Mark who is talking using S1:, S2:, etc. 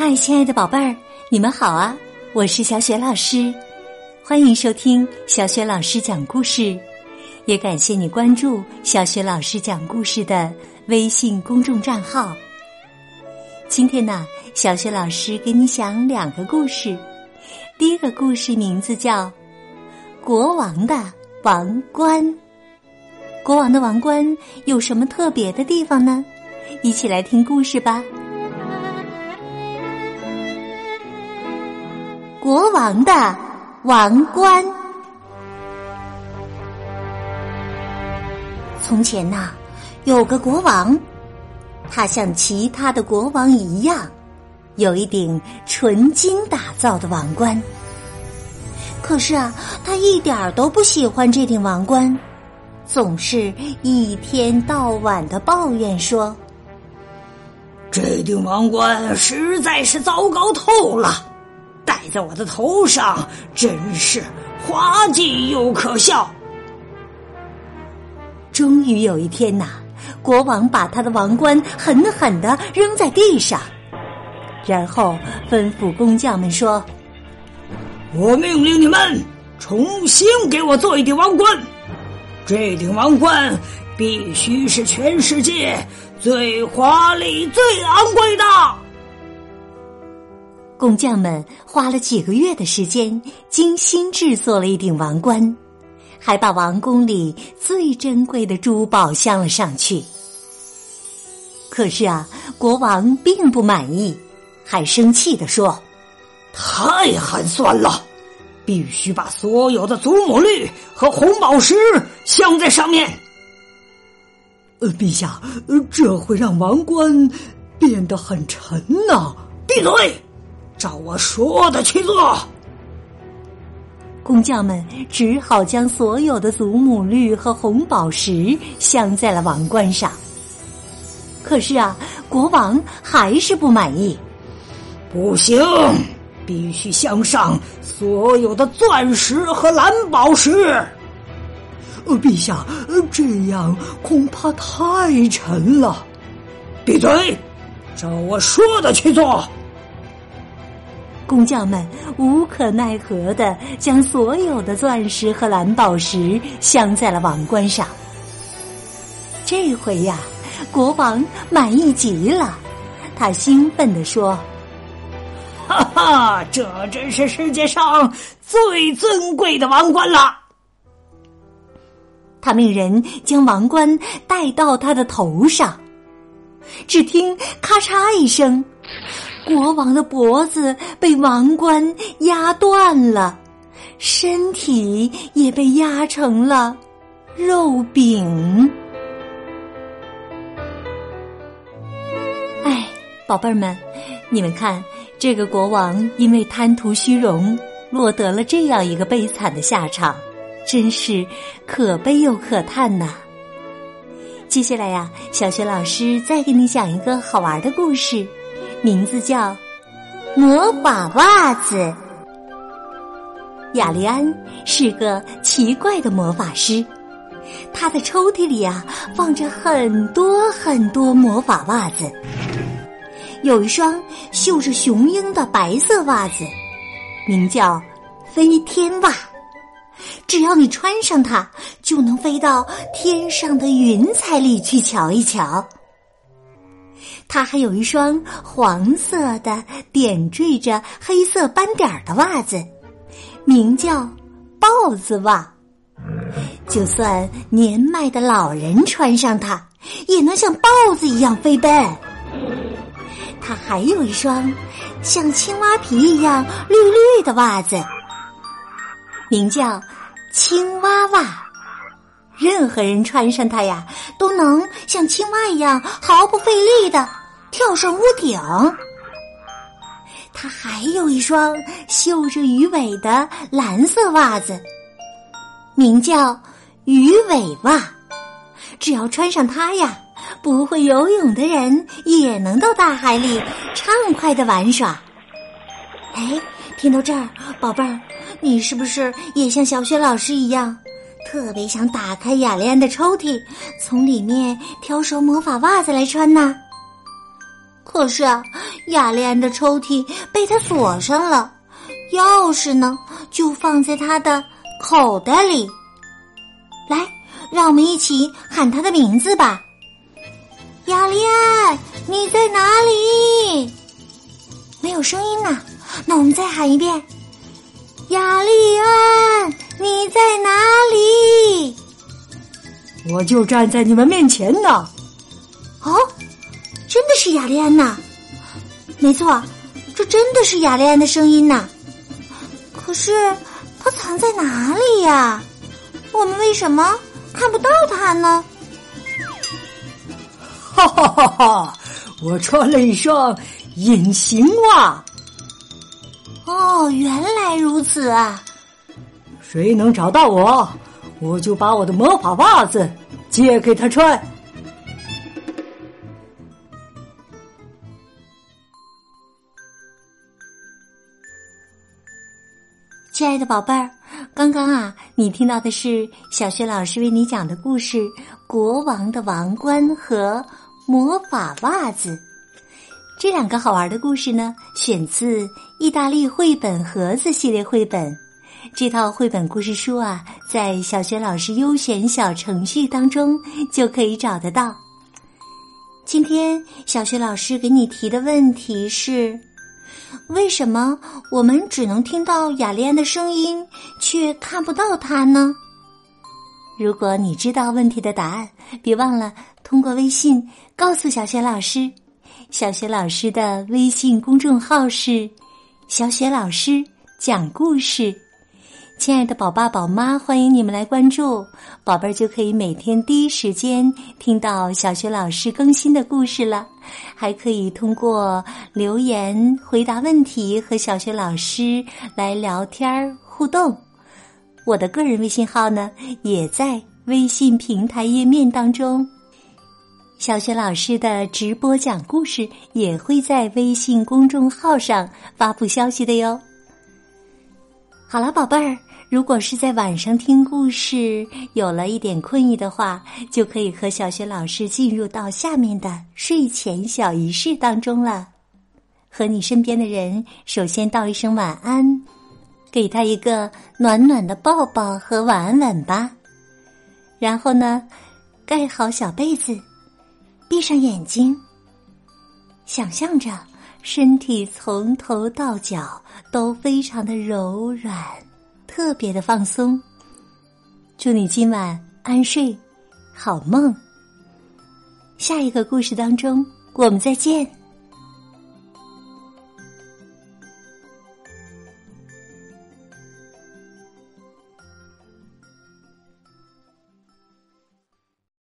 S1: 嗨，亲爱的宝贝儿，你们好啊！我是小雪老师，欢迎收听小雪老师讲故事，也感谢你关注小雪老师讲故事的微信公众账号。今天呢，小雪老师给你讲两个故事。第一个故事名字叫《国王的王冠》。国王的王冠有什么特别的地方呢？一起来听故事吧。国王的王冠。从前呐，有个国王，他像其他的国王一样，有一顶纯金打造的王冠。可是啊，他一点儿都不喜欢这顶王冠，总是一天到晚的抱怨说：“
S2: 这顶王冠实在是糟糕透了。”戴在我的头上，真是滑稽又可笑。
S1: 终于有一天呐，国王把他的王冠狠狠的扔在地上，然后吩咐工匠们说：“
S2: 我命令你们重新给我做一顶王冠，这顶王冠必须是全世界最华丽、最昂贵的。”
S1: 工匠们花了几个月的时间，精心制作了一顶王冠，还把王宫里最珍贵的珠宝镶了上去。可是啊，国王并不满意，还生气的说：“
S2: 太寒酸了，必须把所有的祖母绿和红宝石镶在上面。”
S3: 呃，陛下，这会让王冠变得很沉呐！
S2: 闭嘴！照我说的去做，
S1: 工匠们只好将所有的祖母绿和红宝石镶在了王冠上。可是啊，国王还是不满意。
S2: 不行，必须镶上所有的钻石和蓝宝石。
S3: 呃，陛下，这样恐怕太沉了。
S2: 闭嘴！照我说的去做。
S1: 工匠们无可奈何的将所有的钻石和蓝宝石镶在了王冠上。这回呀，国王满意极了，他兴奋地说：“
S2: 哈哈，这真是世界上最尊贵的王冠了！”
S1: 他命人将王冠戴到他的头上，只听咔嚓一声。国王的脖子被王冠压断了，身体也被压成了肉饼。哎，宝贝儿们，你们看，这个国王因为贪图虚荣，落得了这样一个悲惨的下场，真是可悲又可叹呐！接下来呀，小学老师再给你讲一个好玩的故事。名字叫魔法袜子。雅利安是个奇怪的魔法师，他的抽屉里啊放着很多很多魔法袜子。有一双绣着雄鹰的白色袜子，名叫飞天袜。只要你穿上它，就能飞到天上的云彩里去瞧一瞧。他还有一双黄色的点缀着黑色斑点的袜子，名叫豹子袜。就算年迈的老人穿上它，也能像豹子一样飞奔。他还有一双像青蛙皮一样绿绿的袜子，名叫青蛙袜。任何人穿上它呀，都能像青蛙一样毫不费力的。跳上屋顶，他还有一双绣着鱼尾的蓝色袜子，名叫鱼尾袜。只要穿上它呀，不会游泳的人也能到大海里畅快的玩耍。哎，听到这儿，宝贝儿，你是不是也像小雪老师一样，特别想打开雅丽安的抽屉，从里面挑双魔法袜子来穿呢？可是啊，雅丽安的抽屉被他锁上了，钥匙呢就放在他的口袋里。来，让我们一起喊他的名字吧。雅丽安，你在哪里？没有声音呢，那我们再喊一遍。雅丽安，你在哪里？
S3: 我就站在你们面前呢。
S1: 雅丽安娜！没错，这真的是雅丽安的声音呐。可是他藏在哪里呀？我们为什么看不到他呢？
S3: 哈哈哈哈！我穿了一双隐形袜。
S1: 哦，原来如此啊！
S3: 谁能找到我，我就把我的魔法袜子借给他穿。
S1: 亲爱的宝贝儿，刚刚啊，你听到的是小学老师为你讲的故事《国王的王冠和魔法袜子》。这两个好玩的故事呢，选自意大利绘本盒子系列绘本。这套绘本故事书啊，在小学老师优选小程序当中就可以找得到。今天小学老师给你提的问题是。为什么我们只能听到雅丽安的声音，却看不到他呢？如果你知道问题的答案，别忘了通过微信告诉小雪老师。小雪老师的微信公众号是“小雪老师讲故事”。亲爱的宝爸宝妈，欢迎你们来关注，宝贝儿就可以每天第一时间听到小学老师更新的故事了，还可以通过留言回答问题和小学老师来聊天互动。我的个人微信号呢，也在微信平台页面当中。小学老师的直播讲故事也会在微信公众号上发布消息的哟。好了，宝贝儿。如果是在晚上听故事，有了一点困意的话，就可以和小学老师进入到下面的睡前小仪式当中了。和你身边的人首先道一声晚安，给他一个暖暖的抱抱和晚安吻吧。然后呢，盖好小被子，闭上眼睛，想象着身体从头到脚都非常的柔软。特别的放松，祝你今晚安睡，好梦。下一个故事当中，我们再见。